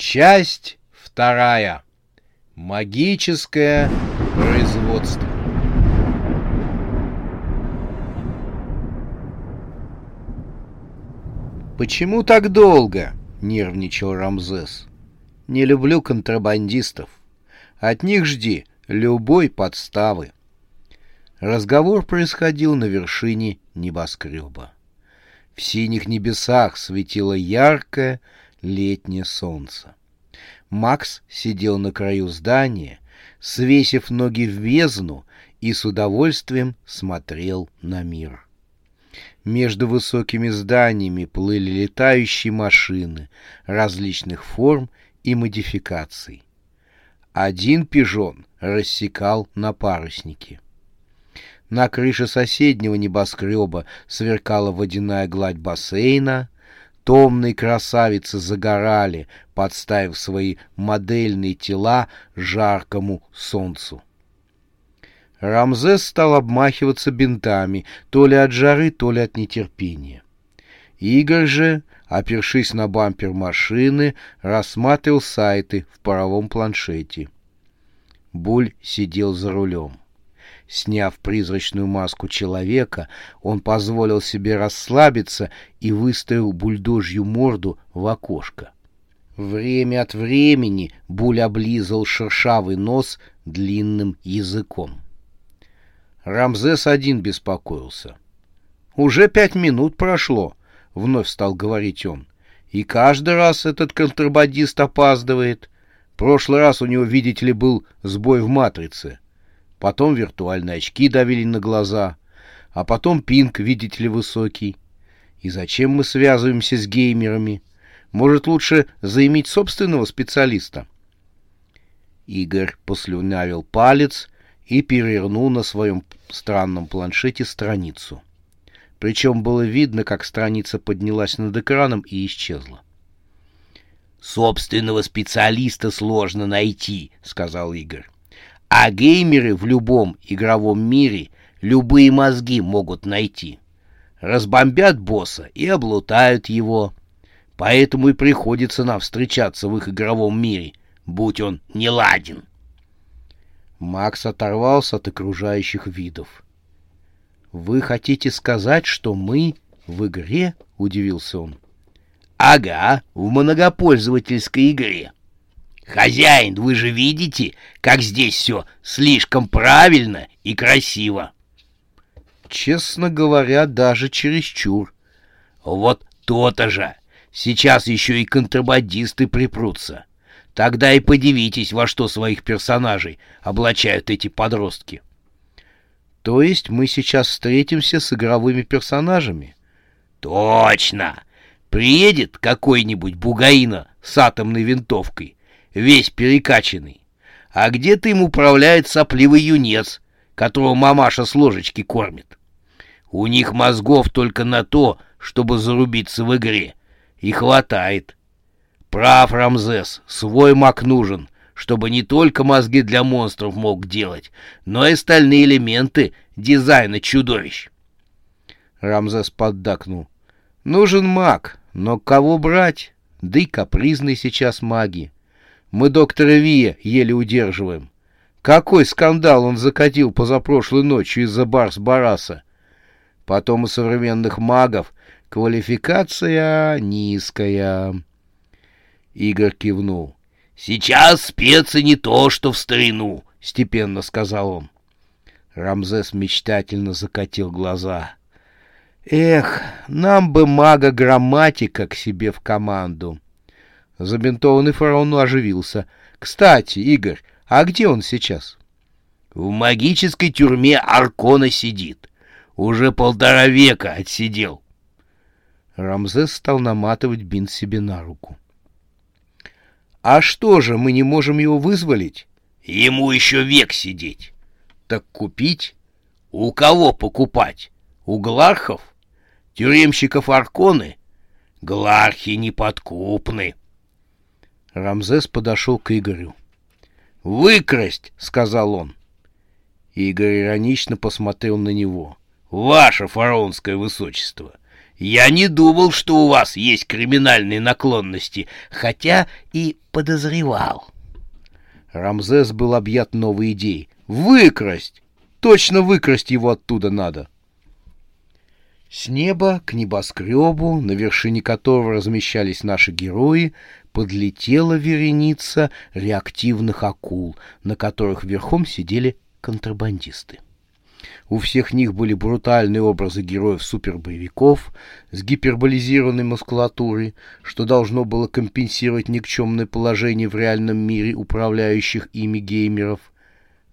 Часть вторая. Магическое производство. «Почему так долго?» — нервничал Рамзес. «Не люблю контрабандистов. От них жди любой подставы». Разговор происходил на вершине небоскреба. В синих небесах светило яркое летнее солнце. Макс сидел на краю здания, свесив ноги в бездну и с удовольствием смотрел на мир. Между высокими зданиями плыли летающие машины различных форм и модификаций. Один пижон рассекал на паруснике. На крыше соседнего небоскреба сверкала водяная гладь бассейна, томные красавицы загорали, подставив свои модельные тела жаркому солнцу. Рамзес стал обмахиваться бинтами, то ли от жары, то ли от нетерпения. Игорь же, опершись на бампер машины, рассматривал сайты в паровом планшете. Буль сидел за рулем. Сняв призрачную маску человека, он позволил себе расслабиться и выставил бульдожью морду в окошко. Время от времени Буль облизал шершавый нос длинным языком. Рамзес один беспокоился. «Уже пять минут прошло», — вновь стал говорить он. «И каждый раз этот контрабандист опаздывает. Прошлый раз у него, видите ли, был сбой в матрице. Потом виртуальные очки давили на глаза. А потом пинг, видите ли, высокий. И зачем мы связываемся с геймерами? Может, лучше заиметь собственного специалиста?» Игорь послюнявил палец и перевернул на своем странном планшете страницу. Причем было видно, как страница поднялась над экраном и исчезла. «Собственного специалиста сложно найти», — сказал Игорь. «А геймеры в любом игровом мире любые мозги могут найти. Разбомбят босса и облутают его. Поэтому и приходится нам встречаться в их игровом мире, будь он не ладен». Макс оторвался от окружающих видов. «Вы хотите сказать, что мы в игре?» — удивился он. «Ага, в многопользовательской игре. Хозяин, вы же видите, как здесь все слишком правильно и красиво». «Честно говоря, даже чересчур». «Вот то-то же! Сейчас еще и контрабандисты припрутся. Тогда и подивитесь, во что своих персонажей облачают эти подростки. То есть мы сейчас встретимся с игровыми персонажами? Точно! Приедет какой-нибудь бугаина с атомной винтовкой, весь перекачанный. А где-то им управляет сопливый юнец, которого мамаша с ложечки кормит. У них мозгов только на то, чтобы зарубиться в игре. И хватает. Прав, Рамзес, свой маг нужен, чтобы не только мозги для монстров мог делать, но и остальные элементы дизайна чудовищ. Рамзес поддакнул. Нужен маг, но кого брать? Да и капризные сейчас маги. Мы доктора Вия еле удерживаем. Какой скандал он закатил позапрошлой ночью из-за Барс-Бараса. Потом у современных магов квалификация низкая. Игорь кивнул. «Сейчас спецы не то, что в старину», — степенно сказал он. Рамзес мечтательно закатил глаза. «Эх, нам бы мага-грамматика к себе в команду». Забинтованный фараон оживился. «Кстати, Игорь, а где он сейчас?» «В магической тюрьме Аркона сидит. Уже полтора века отсидел». Рамзес стал наматывать бинт себе на руку. А что же, мы не можем его вызволить? Ему еще век сидеть. Так купить? У кого покупать? У глархов? Тюремщиков Арконы? Глархи неподкупны. Рамзес подошел к Игорю. «Выкрасть!» — сказал он. Игорь иронично посмотрел на него. «Ваше фараонское высочество, я не думал, что у вас есть криминальные наклонности, хотя и подозревал». Рамзес был объят новой идеей. «Выкрасть! Точно выкрасть его оттуда надо!» С неба к небоскребу, на вершине которого размещались наши герои, подлетела вереница реактивных акул, на которых верхом сидели контрабандисты. У всех них были брутальные образы героев-супербоевиков с гиперболизированной мускулатурой, что должно было компенсировать никчемное положение в реальном мире управляющих ими геймеров.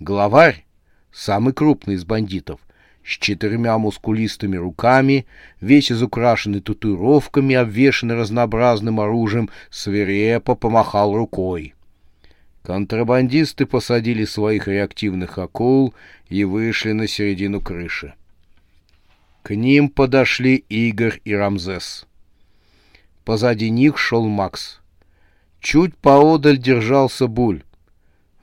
Главарь, самый крупный из бандитов, с четырьмя мускулистыми руками, весь изукрашенный татуировками, обвешанный разнообразным оружием, свирепо помахал рукой. Контрабандисты посадили своих реактивных акул и вышли на середину крыши. К ним подошли Игорь и Рамзес. Позади них шел Макс. Чуть поодаль держался Буль.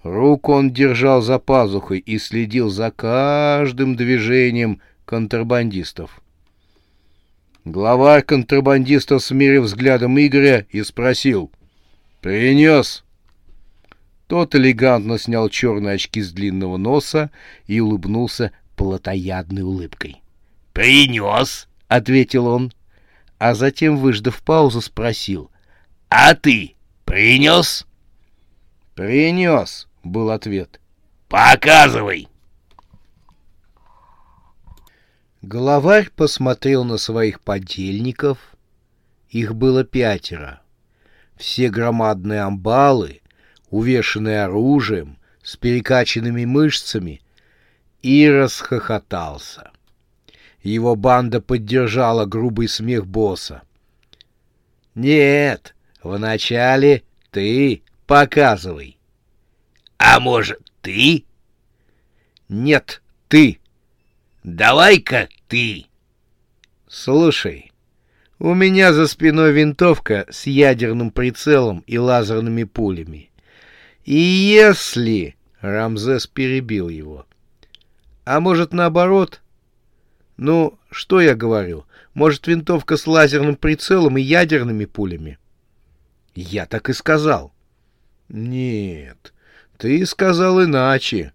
Руку он держал за пазухой и следил за каждым движением контрабандистов. Главарь контрабандистов смирил взглядом Игоря и спросил. «Принес?» Тот элегантно снял черные очки с длинного носа и улыбнулся плотоядной улыбкой. «Принес!» — ответил он, а затем, выждав паузу, спросил. «А ты принес?» «Принес!» — был ответ. «Показывай!» Главарь посмотрел на своих подельников. Их было пятеро. Все громадные амбалы, увешанные оружием, с перекачанными мышцами, и расхохотался. Его банда поддержала грубый смех босса. «Нет, вначале ты показывай». А может, ты? Нет, ты. Давай-ка ты. Слушай, у меня за спиной винтовка с ядерным прицелом и лазерными пулями. И если... Рамзес перебил его. А может, наоборот? Ну, что я говорю? Может, винтовка с лазерным прицелом и ядерными пулями? Я так и сказал. Нет, ты сказал иначе.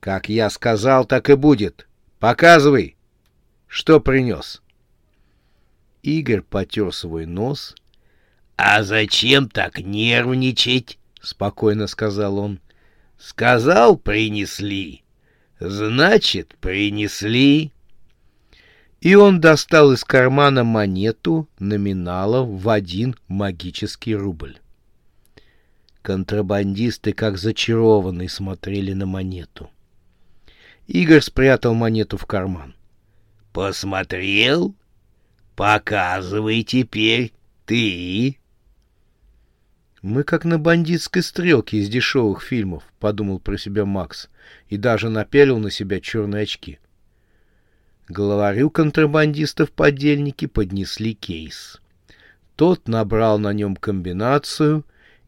Как я сказал, так и будет. Показывай, что принес. Игорь потер свой нос. — А зачем так нервничать? — спокойно сказал он. — Сказал, принесли. Значит, принесли. И он достал из кармана монету номиналов в один магический рубль. Контрабандисты, как зачарованные, смотрели на монету. Игорь спрятал монету в карман. «Посмотрел? Показывай теперь ты!» «Мы как на бандитской стрелке из дешевых фильмов», — подумал про себя Макс, и даже напялил на себя черные очки. Главарю контрабандистов подельники поднесли кейс. Тот набрал на нем комбинацию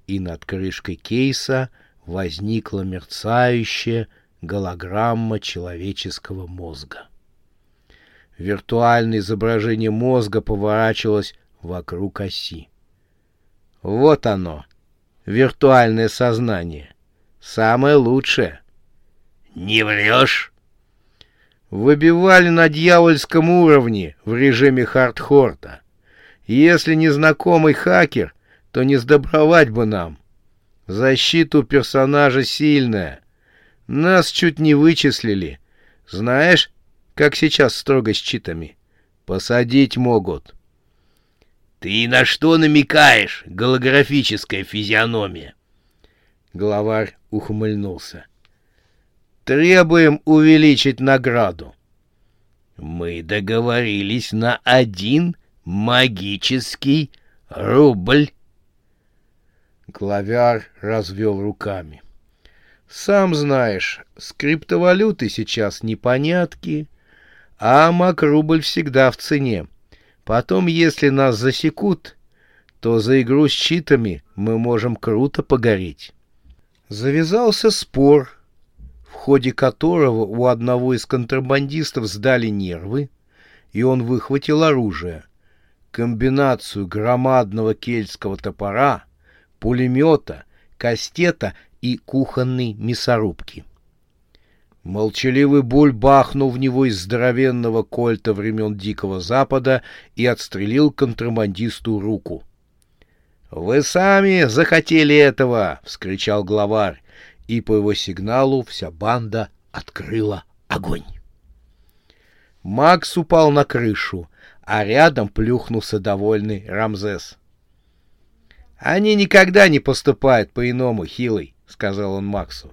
и над крышкой кейса возникла мерцающая голограмма человеческого мозга. Виртуальное изображение мозга поворачивалось вокруг оси. Вот оно, виртуальное сознание. Самое лучшее. Не врешь? Выбивали на дьявольском уровне в режиме хардхорта. Если незнакомый хакер то не сдобровать бы нам. Защита у персонажа сильная. Нас чуть не вычислили. Знаешь, как сейчас строго с читами? Посадить могут. Ты на что намекаешь, голографическая физиономия? Главарь ухмыльнулся. Требуем увеличить награду. Мы договорились на один магический рубль. Клавяр развел руками. Сам знаешь, с криптовалютой сейчас непонятки, а макрубль всегда в цене. Потом, если нас засекут, то за игру с читами мы можем круто погореть. Завязался спор, в ходе которого у одного из контрабандистов сдали нервы, и он выхватил оружие. Комбинацию громадного кельтского топора, пулемета, кастета и кухонной мясорубки. Молчаливый Буль бахнул в него из здоровенного кольта времен Дикого Запада и отстрелил контрабандисту руку. «Вы сами захотели этого!» — вскричал главарь, и по его сигналу вся банда открыла огонь. Макс упал на крышу, а рядом плюхнулся довольный Рамзес. «Они никогда не поступают по-иному, хилый», — сказал он Максу.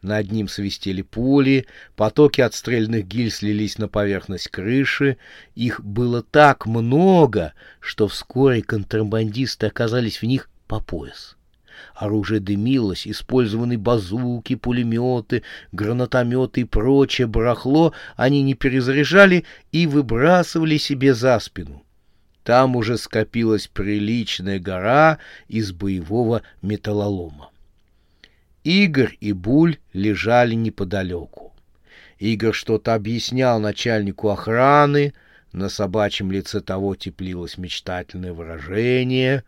Над ним свистели пули, потоки отстрельных гиль слились на поверхность крыши. Их было так много, что вскоре контрабандисты оказались в них по пояс. Оружие дымилось, использованы базуки, пулеметы, гранатометы и прочее барахло они не перезаряжали и выбрасывали себе за спину. Там уже скопилась приличная гора из боевого металлолома. Игорь и Буль лежали неподалеку. Игорь что-то объяснял начальнику охраны, на собачьем лице того теплилось мечтательное выражение.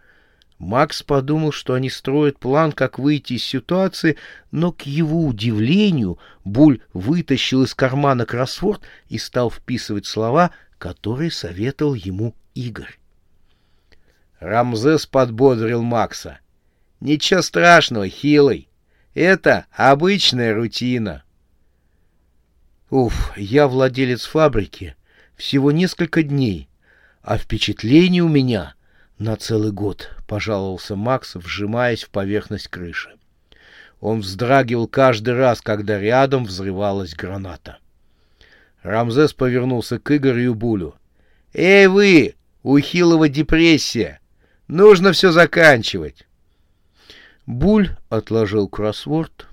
Макс подумал, что они строят план, как выйти из ситуации, но, к его удивлению, Буль вытащил из кармана кроссворд и стал вписывать слова, которые советовал ему Игорь. Рамзес подбодрил Макса. «Ничего страшного, хилый. Это обычная рутина. Уф, я владелец фабрики всего несколько дней, а впечатление у меня на целый год, пожаловался Макс, вжимаясь в поверхность крыши. Он вздрагивал каждый раз, когда рядом взрывалась граната. Рамзес повернулся к Игорю и Булю. «Эй вы, у Хилова депрессия! Нужно все заканчивать!» Буль отложил кроссворд,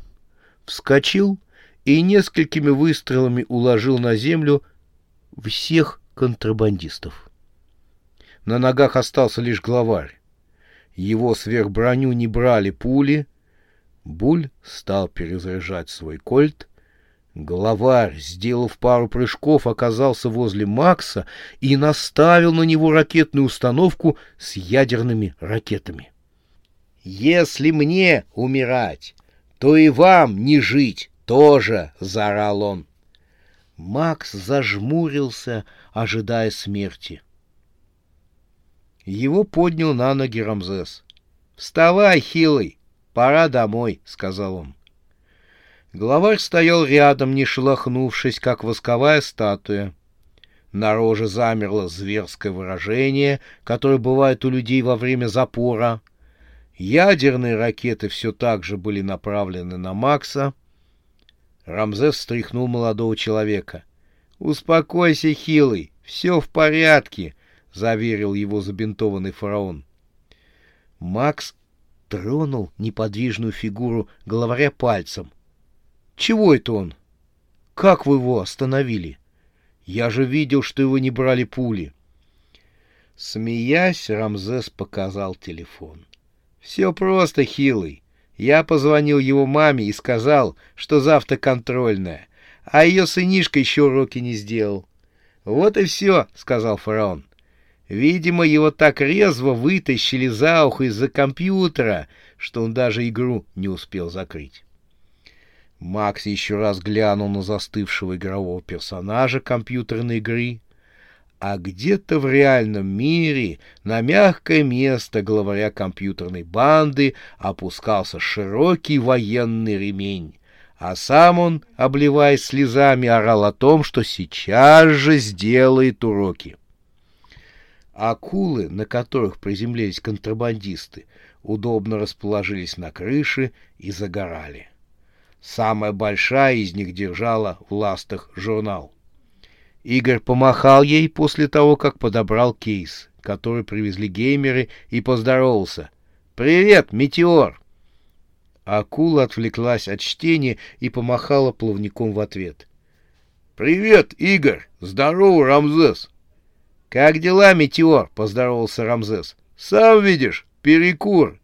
вскочил и несколькими выстрелами уложил на землю всех контрабандистов. На ногах остался лишь главарь. Его сверхброню не брали пули. Буль стал перезаряжать свой кольт. Главарь, сделав пару прыжков, оказался возле Макса и наставил на него ракетную установку с ядерными ракетами. «Если мне умирать, то и вам не жить тоже!» — заорал он. Макс зажмурился, ожидая смерти. Его поднял на ноги Рамзес. «Вставай, хилый, пора домой», — сказал он. Главарь стоял рядом, не шелохнувшись, как восковая статуя. На роже замерло зверское выражение, которое бывает у людей во время запора. Ядерные ракеты все так же были направлены на Макса. Рамзес встряхнул молодого человека. «Успокойся, хилый, все в порядке», — заверил его забинтованный фараон. Макс тронул неподвижную фигуру главаря пальцем. «Чего это он? Как вы его остановили? Я же видел, что его не брали пули». Смеясь, Рамзес показал телефон. Все просто, хилый. Я позвонил его маме и сказал, что завтра контрольная, а ее сынишка еще уроки не сделал. Вот и все, сказал фараон. Видимо, его так резво вытащили за ухо из-за компьютера, что он даже игру не успел закрыть. Макс еще раз глянул на застывшего игрового персонажа компьютерной игры, а где-то в реальном мире на мягкое место главаря компьютерной банды опускался широкий военный ремень, а сам он, обливаясь слезами, орал о том, что сейчас же сделает уроки. Акулы, на которых приземлились контрабандисты, удобно расположились на крыше и загорали. Самая большая из них держала в ластах журнал — Игорь помахал ей после того, как подобрал кейс, который привезли геймеры, и поздоровался. «Привет, Метеор!» Акула отвлеклась от чтения и помахала плавником в ответ. «Привет, Игорь! Здорово, Рамзес!» «Как дела, Метеор?» — поздоровался Рамзес. «Сам видишь, перекур!»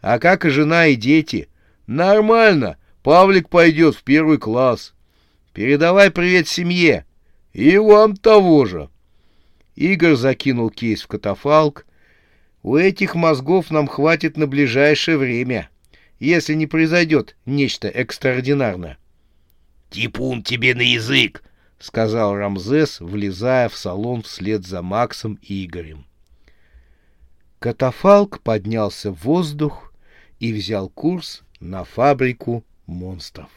«А как и жена и дети?» «Нормально. Павлик пойдет в первый класс». «Передавай привет семье». «И вам того же». Игорь закинул кейс в катафалк. «У этих мозгов нам хватит на ближайшее время, если не произойдет нечто экстраординарное». «Типун тебе на язык!» — сказал Рамзес, влезая в салон вслед за Максом и Игорем. Катафалк поднялся в воздух и взял курс на фабрику монстров.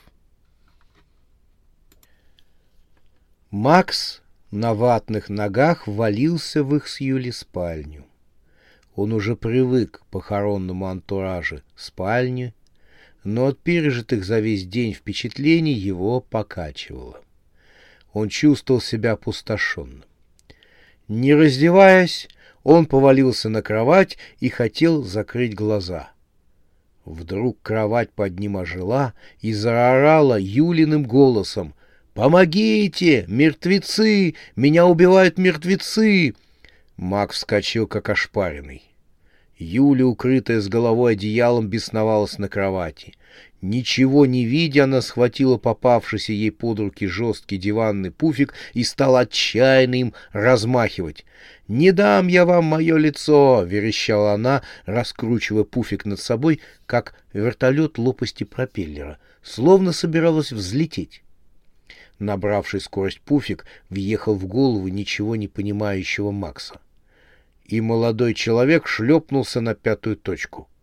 Макс на ватных ногах валился в их с Юли спальню. Он уже привык к похоронному антуражу спальни, но от пережитых за весь день впечатлений его покачивало. Он чувствовал себя опустошенным. Не раздеваясь, он повалился на кровать и хотел закрыть глаза. Вдруг кровать под ним ожила и заорала Юлиным голосом. «Помогите! Мертвецы! Меня убивают мертвецы!» Мак вскочил, как ошпаренный. Юля, укрытая с головой одеялом, бесновалась на кровати. Ничего не видя, она схватила попавшийся ей под руки жесткий диванный пуфик и стала отчаянно им размахивать. «Не дам я вам мое лицо!» — верещала она, раскручивая пуфик над собой, как вертолет лопасти пропеллера, словно собиралась взлететь. Набравший скорость пуфик въехал в голову ничего не понимающего Макса. И молодой человек шлепнулся на пятую точку —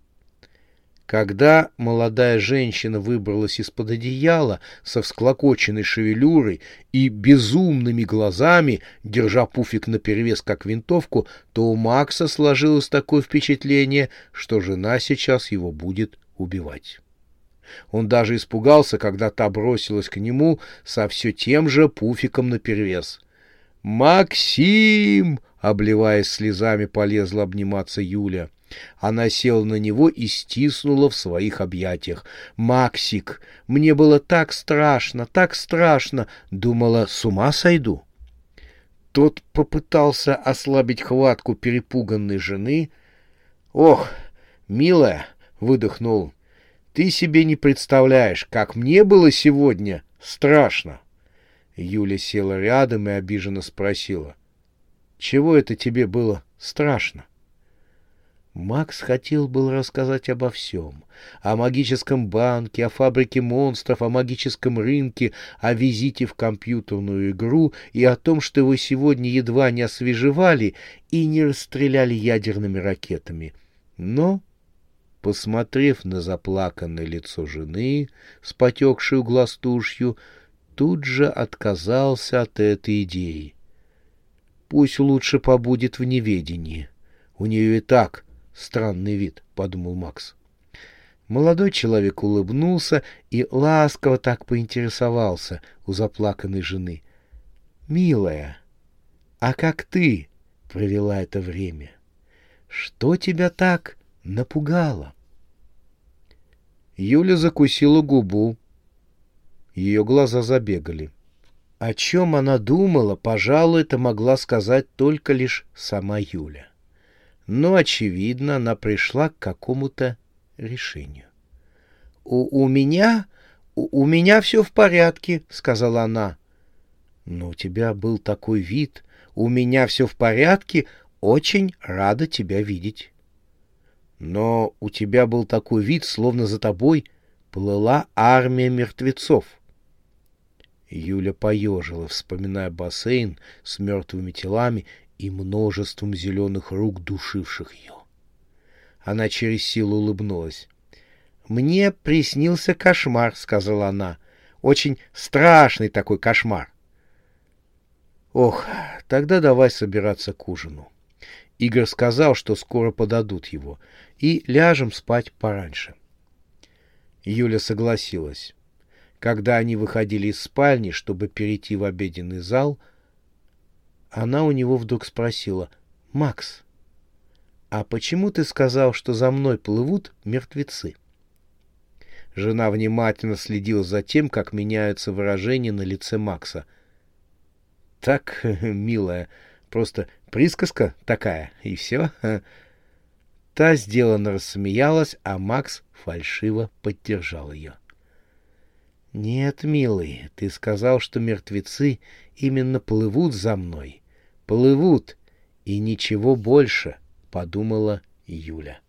когда молодая женщина выбралась из-под одеяла со всклокоченной шевелюрой и безумными глазами, держа пуфик наперевес как винтовку, то у Макса сложилось такое впечатление, что жена сейчас его будет убивать. Он даже испугался, когда та бросилась к нему со все тем же пуфиком наперевес. «Максим!» — обливаясь слезами, полезла обниматься Юля. Она села на него и стиснула в своих объятиях. «Максик, мне было так страшно, так страшно!» Думала, с ума сойду. Тот попытался ослабить хватку перепуганной жены. «Ох, милая!» — выдохнул. «Ты себе не представляешь, как мне было сегодня страшно!» Юля села рядом и обиженно спросила. «Чего это тебе было страшно?» Макс хотел был рассказать обо всем. О магическом банке, о фабрике монстров, о магическом рынке, о визите в компьютерную игру и о том, что его сегодня едва не освежевали и не расстреляли ядерными ракетами. Но, посмотрев на заплаканное лицо жены с потекшей глаз тут же отказался от этой идеи. Пусть лучше побудет в неведении. У нее и так Странный вид, — подумал Макс. Молодой человек улыбнулся и ласково так поинтересовался у заплаканной жены. — Милая, а как ты провела это время? Что тебя так напугало? Юля закусила губу. Ее глаза забегали. О чем она думала, пожалуй, это могла сказать только лишь сама Юля но, очевидно, она пришла к какому-то решению. «У, у меня... У, у меня все в порядке», — сказала она. «Но у тебя был такой вид. У меня все в порядке. Очень рада тебя видеть». «Но у тебя был такой вид, словно за тобой плыла армия мертвецов». Юля поежила, вспоминая бассейн с мертвыми телами и множеством зеленых рук, душивших ее. Она через силу улыбнулась. «Мне приснился кошмар», — сказала она. «Очень страшный такой кошмар». «Ох, тогда давай собираться к ужину». Игорь сказал, что скоро подадут его, и ляжем спать пораньше. Юля согласилась. Когда они выходили из спальни, чтобы перейти в обеденный зал — она у него вдруг спросила, «Макс, а почему ты сказал, что за мной плывут мертвецы?» Жена внимательно следила за тем, как меняются выражения на лице Макса. «Так, милая, просто присказка такая, и все». Та сделанно рассмеялась, а Макс фальшиво поддержал ее. «Нет, милый, ты сказал, что мертвецы именно плывут за мной. Плывут, и ничего больше», — подумала Юля.